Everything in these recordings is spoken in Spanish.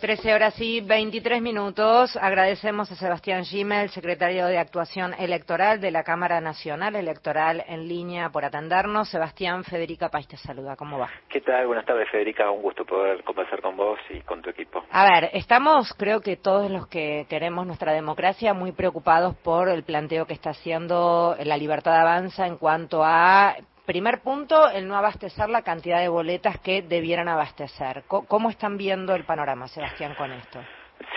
13 horas y 23 minutos. Agradecemos a Sebastián Gimel, secretario de Actuación Electoral de la Cámara Nacional Electoral en línea, por atendernos. Sebastián, Federica País te saluda. ¿Cómo va? ¿Qué tal? Buenas tardes, Federica. Un gusto poder conversar con vos y con tu equipo. A ver, estamos, creo que todos los que queremos nuestra democracia, muy preocupados por el planteo que está haciendo la Libertad Avanza en cuanto a Primer punto, el no abastecer la cantidad de boletas que debieran abastecer. ¿Cómo están viendo el panorama, Sebastián, con esto?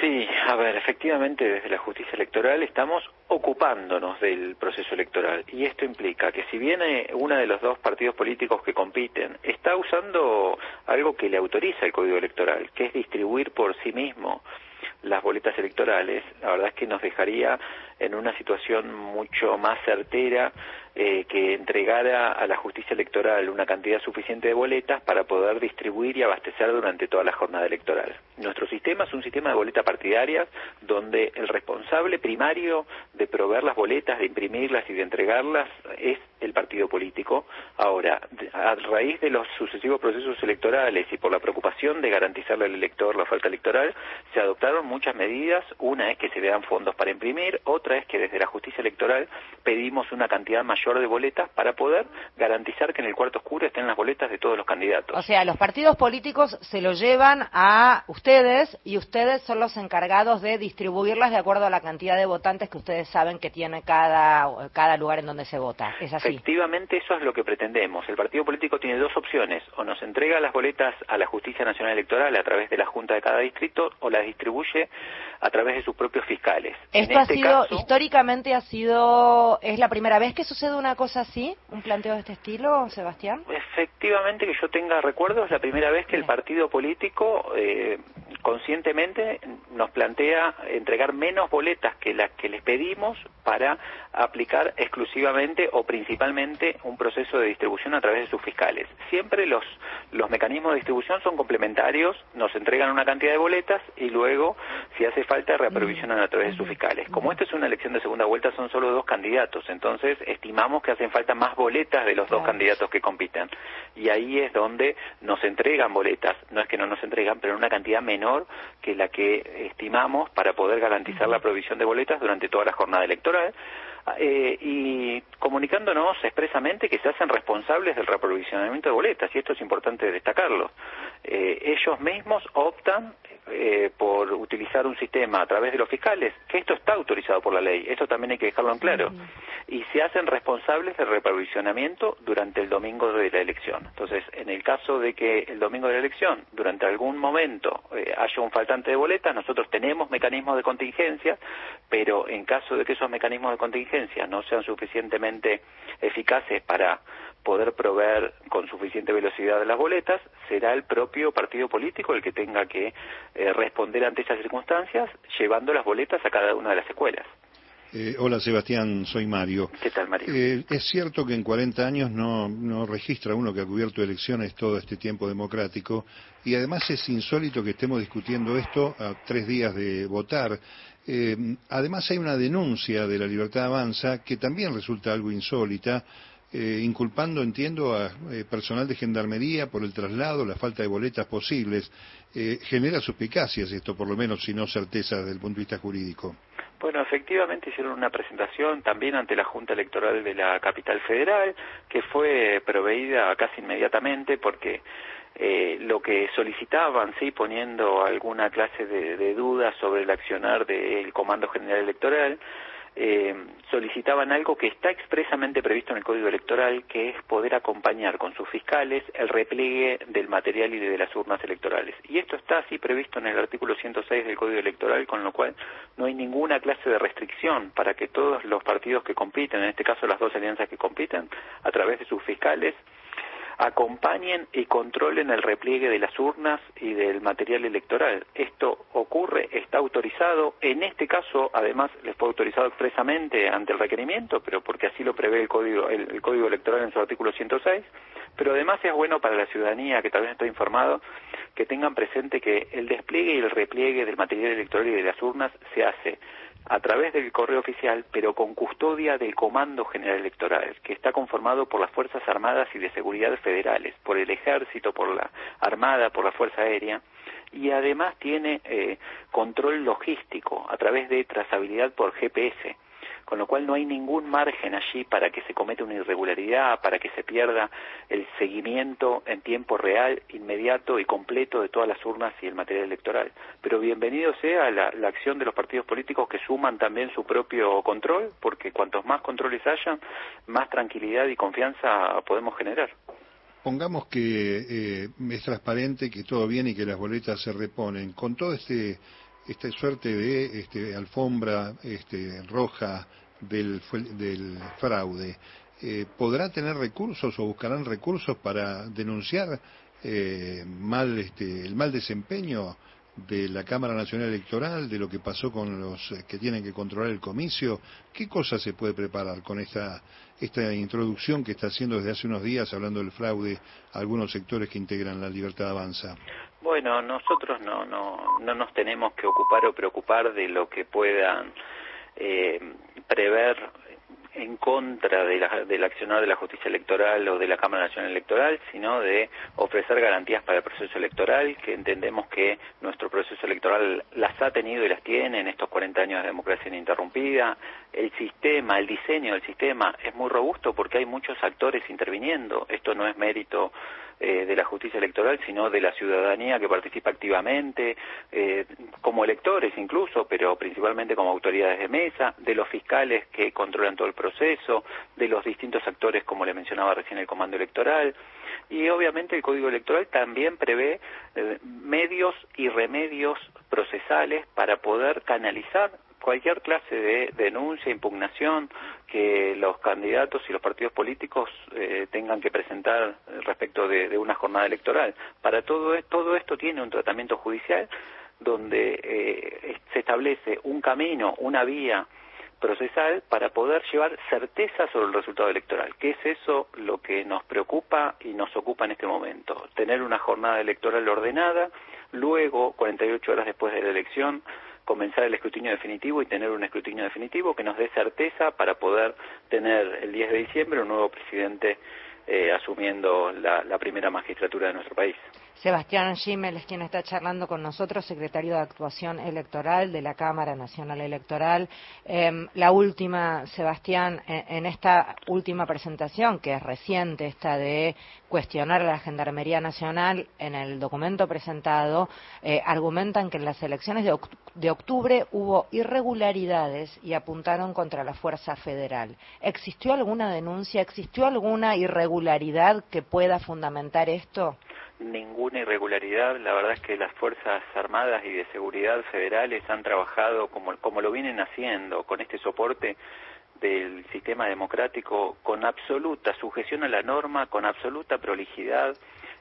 Sí, a ver, efectivamente desde la justicia electoral estamos ocupándonos del proceso electoral y esto implica que si viene uno de los dos partidos políticos que compiten está usando algo que le autoriza el código electoral, que es distribuir por sí mismo las boletas electorales, la verdad es que nos dejaría en una situación mucho más certera eh, que entregara a la justicia electoral una cantidad suficiente de boletas para poder distribuir y abastecer durante toda la jornada electoral. Nuestro sistema es un sistema de boletas partidarias donde el responsable primario de proveer las boletas, de imprimirlas y de entregarlas es el partido político. Ahora, a raíz de los sucesivos procesos electorales y por la preocupación de garantizarle al elector la falta electoral, se adoptaron muchas medidas. Una es que se vean fondos para imprimir, otra es que desde la justicia electoral pedimos una cantidad mayor de boletas para poder garantizar que en el cuarto oscuro estén las boletas de todos los candidatos. O sea, los partidos políticos se lo llevan a ustedes y ustedes son los encargados de distribuirlas de acuerdo a la cantidad de votantes que ustedes saben que tiene cada, cada lugar en donde se vota. ¿Es así? Efectivamente, eso es lo que pretendemos. El partido político tiene dos opciones. O nos entrega las boletas a la Justicia Nacional Electoral a través de la Junta de cada distrito o las distribuye a través de sus propios fiscales. Esto ha este sido, históricamente ha sido, es la primera vez que sucede una cosa así, un planteo de este estilo, Sebastián? Efectivamente, que yo tenga recuerdos, la primera vez que el partido político eh, conscientemente nos plantea entregar menos boletas que las que les pedimos para aplicar exclusivamente o principalmente un proceso de distribución a través de sus fiscales. Siempre los, los mecanismos de distribución son complementarios, nos entregan una cantidad de boletas y luego, si hace falta, reaprovisionan a través de sus fiscales. Como esta es una elección de segunda vuelta, son solo dos candidatos, entonces estimamos que hacen falta más boletas de los dos candidatos que compiten. Y ahí es donde nos entregan boletas, no es que no nos entregan, pero en una cantidad menor que la que estimamos para poder garantizar la provisión de boletas durante toda la jornada electoral. Eh, y comunicándonos expresamente que se hacen responsables del reaprovisionamiento de boletas, y esto es importante destacarlo. Eh, ellos mismos optan eh, por utilizar un sistema a través de los fiscales, que esto está autorizado por la ley, eso también hay que dejarlo en claro, y se hacen responsables del reprovisionamiento durante el domingo de la elección. Entonces, en el caso de que el domingo de la elección, durante algún momento, eh, haya un faltante de boletas, nosotros tenemos mecanismos de contingencia, pero en caso de que esos mecanismos de contingencia no sean suficientemente eficaces para poder proveer con suficiente velocidad las boletas, será el propio partido político el que tenga que eh, responder ante esas circunstancias llevando las boletas a cada una de las escuelas. Eh, hola Sebastián, soy Mario. ¿Qué tal Mario? Eh, es cierto que en 40 años no, no registra uno que ha cubierto elecciones todo este tiempo democrático y además es insólito que estemos discutiendo esto a tres días de votar. además hay una denuncia de la Libertad Avanza que también resulta algo insólita eh, inculpando, entiendo, a eh, personal de gendarmería por el traslado, la falta de boletas posibles. Eh, genera suspicacias esto, por lo menos, si no certeza desde el punto de vista jurídico. Bueno, efectivamente hicieron una presentación también ante la Junta Electoral de la capital federal, que fue proveída casi inmediatamente porque eh, lo que solicitaban, sí, poniendo alguna clase de, de duda sobre el accionar del Comando General Electoral, eh, solicitaban algo que está expresamente previsto en el Código Electoral, que es poder acompañar con sus fiscales el repliegue del material y de las urnas electorales. Y esto está así previsto en el artículo 106 del Código Electoral, con lo cual no hay ninguna clase de restricción para que todos los partidos que compiten, en este caso las dos alianzas que compiten, a través de sus fiscales, acompañen y controlen el repliegue de las urnas y del material electoral. Esto ocurre, está autorizado, en este caso además les fue autorizado expresamente ante el requerimiento, pero porque así lo prevé el Código, el, Código Electoral en su artículo 106, pero además es bueno para la ciudadanía que tal vez está informado que tengan presente que el despliegue y el repliegue del material electoral y de las urnas se hace a través del correo oficial, pero con custodia del Comando General Electoral, que está conformado por las Fuerzas Armadas y de Seguridad federales, por el Ejército, por la Armada, por la Fuerza Aérea, y además tiene eh, control logístico a través de trazabilidad por GPS con lo cual no hay ningún margen allí para que se cometa una irregularidad, para que se pierda el seguimiento en tiempo real, inmediato y completo de todas las urnas y el material electoral. Pero bienvenido sea la, acción de los partidos políticos que suman también su propio control, porque cuantos más controles haya, más tranquilidad y confianza podemos generar. Pongamos que eh, es transparente, que todo viene y que las boletas se reponen. Con todo este esta suerte de este, alfombra este, roja del, fraude, eh, ¿podrá tener recursos o buscarán recursos para denunciar eh, mal, este, el mal desempeño de la Cámara Nacional Electoral, de lo que pasó con los que tienen que controlar el comicio? ¿Qué cosas se puede preparar con esta, esta introducción que está haciendo desde hace unos días, hablando del fraude, algunos sectores que integran la Libertad Avanza? Bueno, nosotros no, no, no nos tenemos que ocupar o preocupar de lo que puedan eh, prever en contra de la, del accionar de la justicia electoral o de la Cámara Nacional Electoral, sino de ofrecer garantías para el proceso electoral, que entendemos que nuestro proceso electoral las ha tenido y las tiene en estos 40 años de democracia ininterrumpida. El sistema, el diseño del sistema es muy robusto porque hay muchos actores interviniendo. Esto no es mérito eh, de la justicia electoral, sino de la ciudadanía que participa activamente, eh, como electores incluso, pero principalmente como autoridades de mesa, de los fiscales que controlan todo el proceso, de los distintos actores, como le mencionaba recién el Comando Electoral, y obviamente el Código Electoral también prevé eh, medios y remedios procesales para poder canalizar cualquier clase de denuncia, impugnación que los candidatos y los partidos políticos eh, tengan que presentar respecto de, una jornada electoral. Para todo, todo esto tiene un tratamiento judicial donde eh, se establece un camino, una vía procesal para poder llevar certeza sobre el resultado electoral, que es eso lo que nos preocupa y nos ocupa en este momento, tener una jornada electoral ordenada, luego, 48 horas después de la elección, comenzar el escrutinio definitivo y tener un escrutinio definitivo que nos dé certeza para poder tener el 10 de diciembre un nuevo presidente eh, asumiendo la primera magistratura de nuestro país. Sebastián Schimmel es quien está charlando con nosotros, secretario de Actuación Electoral de la Cámara Nacional Electoral. Em, la última, Sebastián, e, en, esta última presentación, que es reciente, esta de cuestionar a la Gendarmería Nacional, en el documento presentado, eh, argumentan que en las elecciones de, octubre hubo irregularidades y apuntaron contra la Fuerza Federal. ¿Existió alguna denuncia? ¿Existió alguna irregularidad que pueda fundamentar esto? ninguna irregularidad. La verdad es que las Fuerzas Armadas y de Seguridad federales han trabajado como lo vienen haciendo, con este soporte del sistema democrático, con absoluta sujeción a la norma, con absoluta prolijidad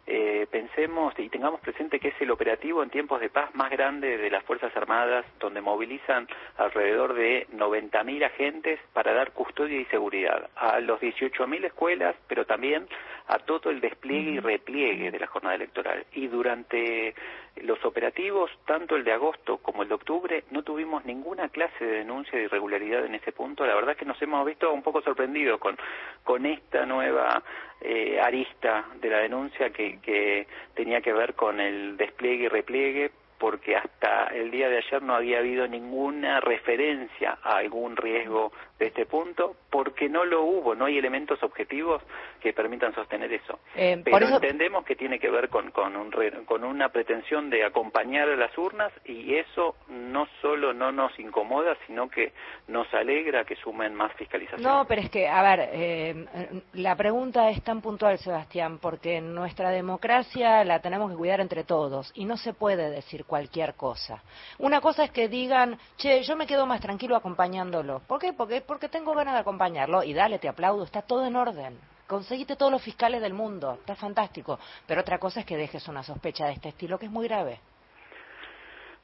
eh, pensemos y tengamos presente que es el operativo en tiempos de paz más grande de las Fuerzas Armadas, donde movilizan alrededor de 90.000 agentes para dar custodia y seguridad a los 18.000 escuelas, pero también a todo el despliegue y repliegue de la jornada electoral. Y durante los operativos, tanto el de agosto como el de octubre, no tuvimos ninguna clase de denuncia de irregularidad en ese punto. La verdad es que nos hemos visto un poco sorprendidos con, con esta nueva eh, arista de la denuncia que, que tenía que ver con el despliegue y repliegue porque hasta el día de ayer no había habido ninguna referencia a algún riesgo de este punto, porque no lo hubo, no hay elementos objetivos que permitan sostener eso. Eh, Pero entendemos que tiene que ver con, con, un, con una pretensión de acompañar a las urnas y eso no solo no nos incomoda, sino que nos alegra que sumen más fiscalización. No, pero es que, a ver, eh, la pregunta es tan puntual, Sebastián, porque nuestra democracia la tenemos que cuidar entre todos y no se puede decir cualquier cosa. Una cosa es que digan, che, yo me quedo más tranquilo acompañándolo. ¿Por qué? Porque, porque tengo ganas de acompañarlo y dale, te aplaudo, está todo en orden. Conseguiste todos los fiscales del mundo, está fantástico. Pero otra cosa es que dejes una sospecha de este estilo que es muy grave.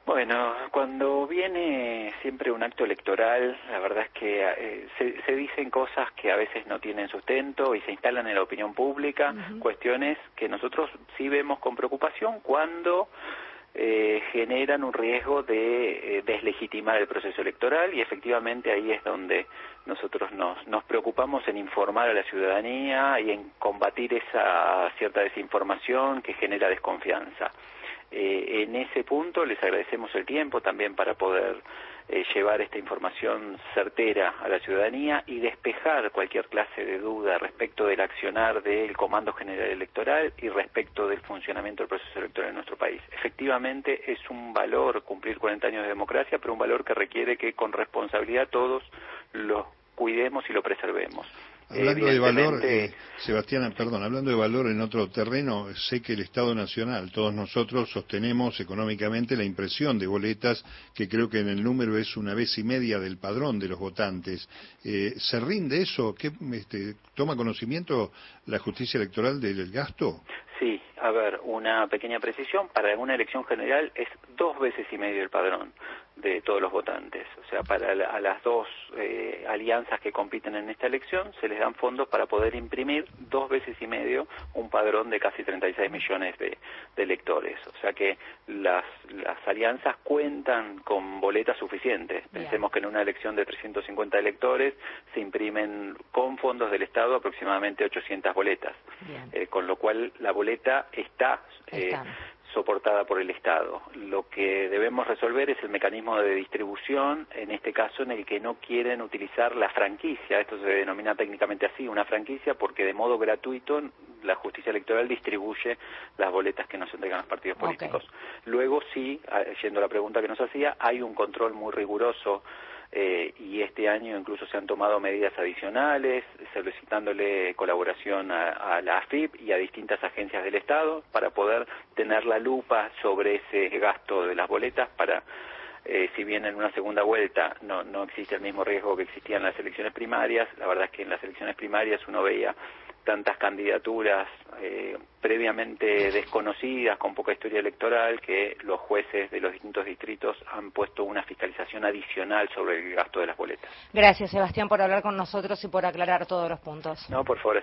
Bueno, cuando viene siempre un acto electoral, la verdad es que eh, se, dicen cosas que a veces no tienen sustento y se instalan en la opinión pública, cuestiones que nosotros sí vemos con preocupación cuando eh, generan un riesgo de eh, deslegitimar el proceso electoral y efectivamente ahí es donde nosotros nos, nos preocupamos en informar a la ciudadanía y en combatir esa cierta desinformación que genera desconfianza. Eh, en ese punto les agradecemos el tiempo también para poder eh, llevar esta información certera a la ciudadanía y despejar cualquier clase de duda respecto del accionar del Comando General Electoral y respecto del funcionamiento del proceso electoral en nuestro país. Efectivamente, es un valor cumplir 40 años de democracia, pero un valor que requiere que con responsabilidad todos lo cuidemos y lo preservemos. Hablando de valor, eh, Sebastián, perdón, hablando de valor en otro terreno, sé que el Estado Nacional, todos nosotros sostenemos económicamente la impresión de boletas, que creo que en el número es una vez y media del padrón de los votantes. Eh, ¿Se rinde eso? ¿Qué, este, ¿Toma conocimiento la justicia electoral del gasto? Sí, a ver, una pequeña precisión, para una elección general es dos veces y medio el padrón de todos los votantes. O sea, para a las dos eh, alianzas que compiten en esta elección se les dan fondos para poder imprimir dos veces y medio un padrón de casi 36 millones de, electores. O sea que las, las alianzas cuentan con boletas suficientes. Pensemos que en una elección de 350 electores se imprimen con fondos del Estado aproximadamente 800 boletas. Eh, con lo cual la boleta está, eh, soportada por el Estado. Lo que debemos resolver es el mecanismo de distribución, en este caso en el que no quieren utilizar la franquicia, esto se denomina técnicamente así, una franquicia, porque de modo gratuito la justicia electoral distribuye las boletas que nos entregan los partidos políticos. Luego sí, yendo a la pregunta que nos hacía, hay un control muy riguroso eh, y este año incluso se han tomado medidas adicionales solicitándole colaboración a, la AFIP y a distintas agencias del Estado para poder tener la lupa sobre ese gasto de las boletas para eh, si bien en una segunda vuelta no, no existe el mismo riesgo que existía en las elecciones primarias, la verdad es que en las elecciones primarias uno veía tantas candidaturas eh, previamente desconocidas, con poca historia electoral, que los jueces de los distintos distritos han puesto una fiscalización adicional sobre el gasto de las boletas. Gracias, Sebastián, por hablar con nosotros y por aclarar todos los puntos. No, por favor,